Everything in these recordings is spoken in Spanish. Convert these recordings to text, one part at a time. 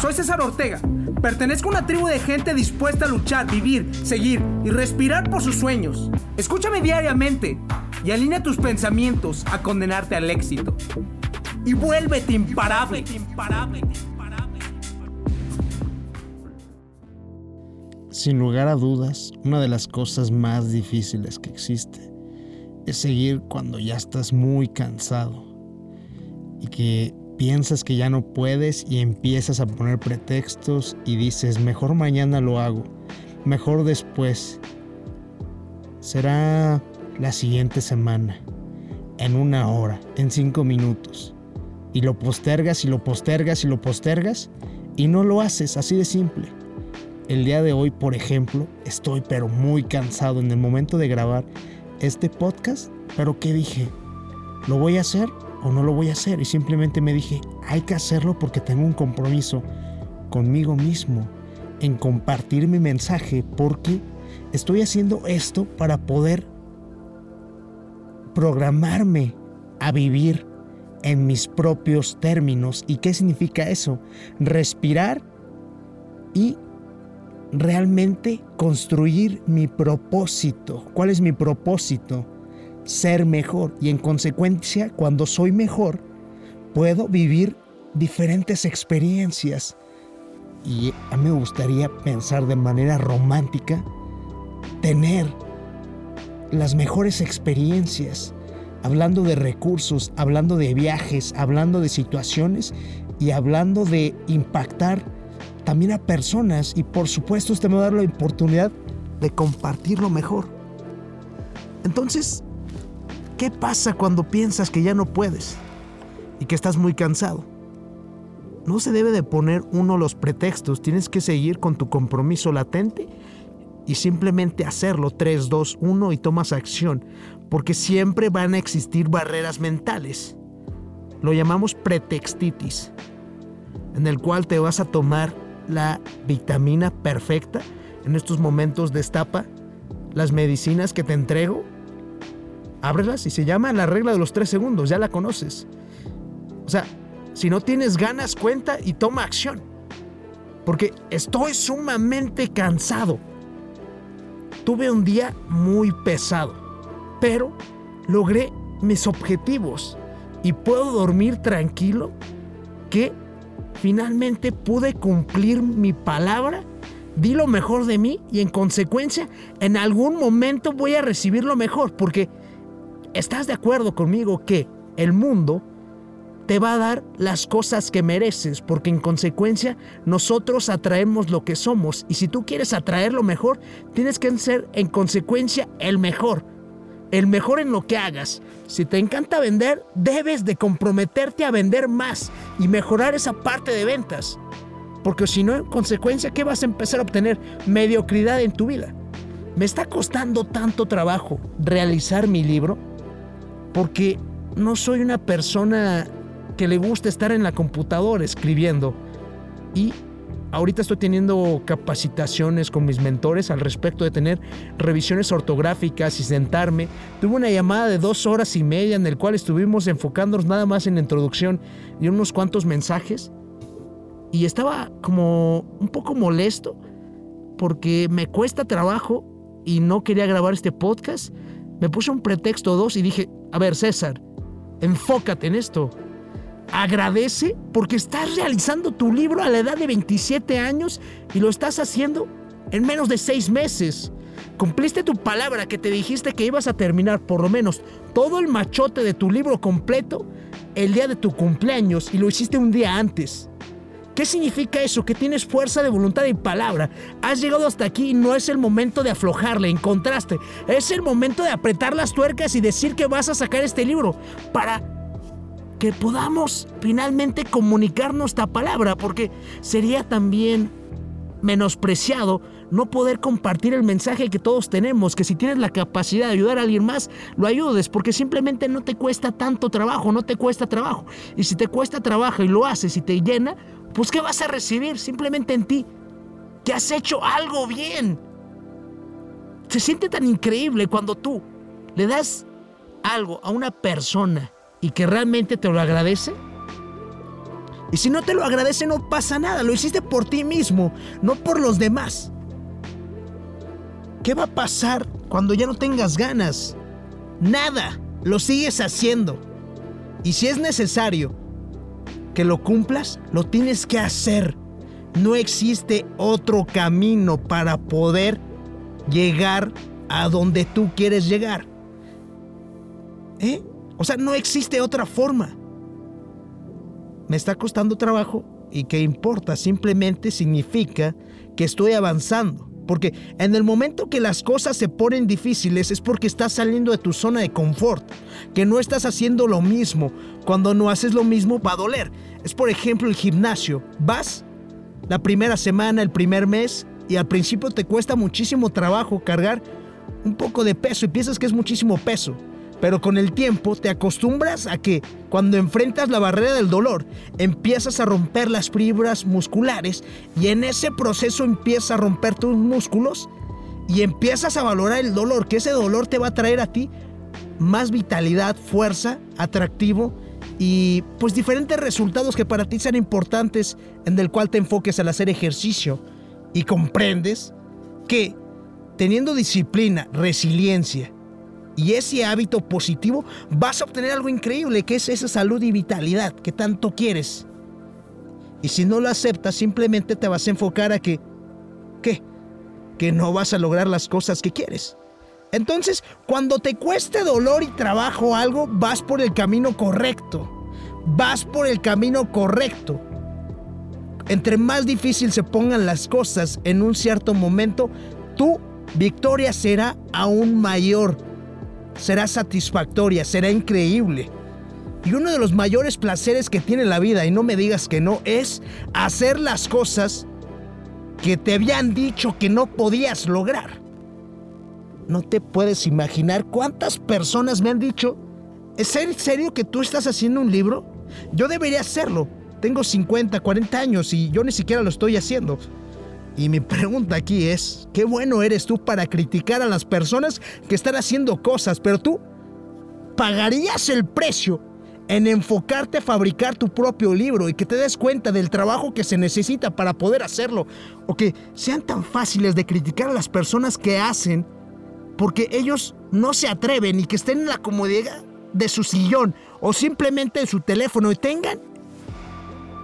Soy César Ortega. Pertenezco a una tribu de gente dispuesta a luchar, vivir, seguir y respirar por sus sueños. Escúchame diariamente y alinea tus pensamientos a condenarte al éxito. Y vuélvete imparable. Sin lugar a dudas, una de las cosas más difíciles que existe es seguir cuando ya estás muy cansado y que piensas que ya no puedes y empiezas a poner pretextos y dices, mejor mañana lo hago, mejor después. Será la siguiente semana, en una hora, en cinco minutos. Y lo postergas y lo postergas y lo postergas y no lo haces, así de simple. El día de hoy, por ejemplo, estoy pero muy cansado en el momento de grabar este podcast, pero ¿qué dije? ¿Lo voy a hacer o no lo voy a hacer? Y simplemente me dije, hay que hacerlo porque tengo un compromiso conmigo mismo en compartir mi mensaje porque estoy haciendo esto para poder programarme a vivir en mis propios términos. ¿Y qué significa eso? Respirar y realmente construir mi propósito. ¿Cuál es mi propósito? Ser mejor. Y en consecuencia, cuando soy mejor, puedo vivir diferentes experiencias. Y a mí me gustaría pensar de manera romántica, tener las mejores experiencias, hablando de recursos, hablando de viajes, hablando de situaciones y hablando de impactar también a personas y por supuesto usted me va a dar la oportunidad de compartirlo mejor. Entonces, ¿qué pasa cuando piensas que ya no puedes y que estás muy cansado? No se debe de poner uno los pretextos, tienes que seguir con tu compromiso latente y simplemente hacerlo 3, 2, 1 y tomas acción, porque siempre van a existir barreras mentales. Lo llamamos pretextitis, en el cual te vas a tomar la vitamina perfecta. En estos momentos destapa las medicinas que te entrego, ábrelas y se llama la regla de los 3 segundos, ya la conoces. O sea, si no tienes ganas, cuenta y toma acción. Porque estoy sumamente cansado Tuve un día muy pesado, pero logré mis objetivos y puedo dormir tranquilo que finalmente pude cumplir mi palabra, di lo mejor de mí y en consecuencia en algún momento voy a recibir lo mejor porque estás de acuerdo conmigo que el mundo te va a dar las cosas que mereces, porque en consecuencia nosotros atraemos lo que somos. Y si tú quieres atraer lo mejor, tienes que ser en consecuencia el mejor. El mejor en lo que hagas. Si te encanta vender, debes de comprometerte a vender más y mejorar esa parte de ventas. Porque si no, en consecuencia, ¿qué vas a empezar a obtener? Mediocridad en tu vida. Me está costando tanto trabajo realizar mi libro porque no soy una persona que le gusta estar en la computadora escribiendo. Y ahorita estoy teniendo capacitaciones con mis mentores al respecto de tener revisiones ortográficas y sentarme. Tuve una llamada de dos horas y media en el cual estuvimos enfocándonos nada más en la introducción y unos cuantos mensajes. Y estaba como un poco molesto porque me cuesta trabajo y no quería grabar este podcast. Me puse un pretexto dos y dije, a ver César, enfócate en esto agradece porque estás realizando tu libro a la edad de 27 años y lo estás haciendo en menos de seis meses. Cumpliste tu palabra que te dijiste que ibas a terminar por lo menos todo el machote de tu libro completo el día de tu cumpleaños y lo hiciste un día antes. ¿Qué significa eso? Que tienes fuerza de voluntad y palabra. Has llegado hasta aquí y no es el momento de aflojarle, encontraste. Es el momento de apretar las tuercas y decir que vas a sacar este libro para que podamos finalmente comunicar nuestra palabra, porque sería también menospreciado no poder compartir el mensaje que todos tenemos, que si tienes la capacidad de ayudar a alguien más, lo ayudes, porque simplemente no te cuesta tanto trabajo, no te cuesta trabajo. Y si te cuesta trabajo y lo haces y te llena, pues ¿qué vas a recibir? Simplemente en ti, que has hecho algo bien. Se siente tan increíble cuando tú le das algo a una persona y que realmente te lo agradece, Y si no te lo agradece no pasa nada, lo hiciste por ti mismo, no por los demás. ¿Qué va a pasar cuando ya no tengas ganas? Nada, lo sigues haciendo. Y si es necesario que lo cumplas, lo tienes que hacer. No existe otro camino para poder llegar a donde tú quieres llegar. ¿Eh? O sea, no existe otra forma. Me está costando trabajo y qué importa, simplemente significa que estoy avanzando. Porque en el momento que las cosas se ponen difíciles es porque estás saliendo de tu zona de confort, que no estás haciendo lo mismo. Cuando no haces lo mismo va a doler. Es por ejemplo el gimnasio. Vas la primera semana, el primer mes, y al principio te cuesta muchísimo trabajo cargar un poco de peso y piensas que es muchísimo peso. Pero con el tiempo te acostumbras a que cuando enfrentas la barrera del dolor, empiezas a romper las fibras musculares y en ese proceso empiezas a romper tus músculos y empiezas a valorar el dolor, que ese dolor te va a traer a ti más vitalidad, fuerza, atractivo y pues diferentes resultados que para ti sean importantes en el cual te enfoques al hacer ejercicio y comprendes que teniendo disciplina, resiliencia y ese hábito positivo, vas a obtener algo increíble, que es esa salud y vitalidad que tanto quieres. Y si no lo aceptas, simplemente te vas a enfocar a que, ¿qué? Que no vas a lograr las cosas que quieres. Entonces, cuando te cueste dolor y trabajo algo, vas por el camino correcto. Vas por el camino correcto. Entre más difícil se pongan las cosas en un cierto momento, tu victoria será aún mayor será satisfactoria, será increíble. Y uno de los mayores placeres que tiene la vida, y no me digas que no, es hacer las cosas que te habían dicho que no podías lograr. No te puedes imaginar cuántas personas me han dicho, ¿es serio que tú estás haciendo un libro? Yo debería hacerlo. Tengo 50, 40 años y yo ni siquiera lo estoy haciendo. Y mi pregunta aquí es, qué bueno eres tú para criticar a las personas que están haciendo cosas, pero tú pagarías el precio en enfocarte a fabricar tu propio libro y que te des cuenta del trabajo que se necesita para poder hacerlo, o que sean tan fáciles de criticar a las personas que hacen porque ellos no se atreven y que estén en la comodidad de su sillón o simplemente en su teléfono y tengan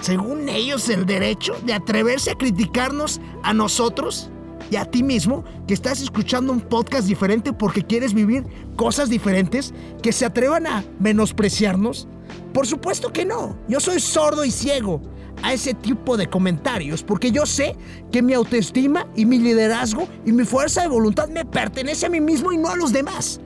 según ellos, el derecho de atreverse a criticarnos a nosotros y a ti mismo que estás escuchando un podcast diferente porque quieres vivir cosas diferentes, que se atrevan a menospreciarnos? Por supuesto que no. Yo soy sordo y ciego a ese tipo de comentarios porque yo sé que mi autoestima y mi liderazgo y mi fuerza de voluntad me pertenece a mí mismo y no a los demás.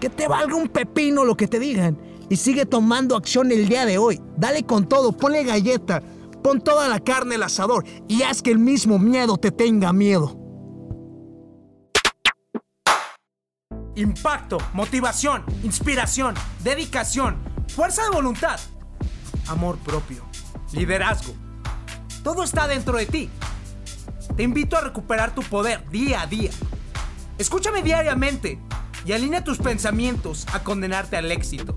Que te valga un pepino lo que te digan y sigue tomando acción el día de hoy. Dale con todo, ponle galleta, pon toda la carne al asador y haz que el mismo miedo te tenga miedo. Impacto, motivación, inspiración, dedicación, fuerza de voluntad, amor propio, liderazgo. Todo está dentro de ti. Te invito a recuperar tu poder día a día. Escúchame diariamente y alinea tus pensamientos a condenarte al éxito.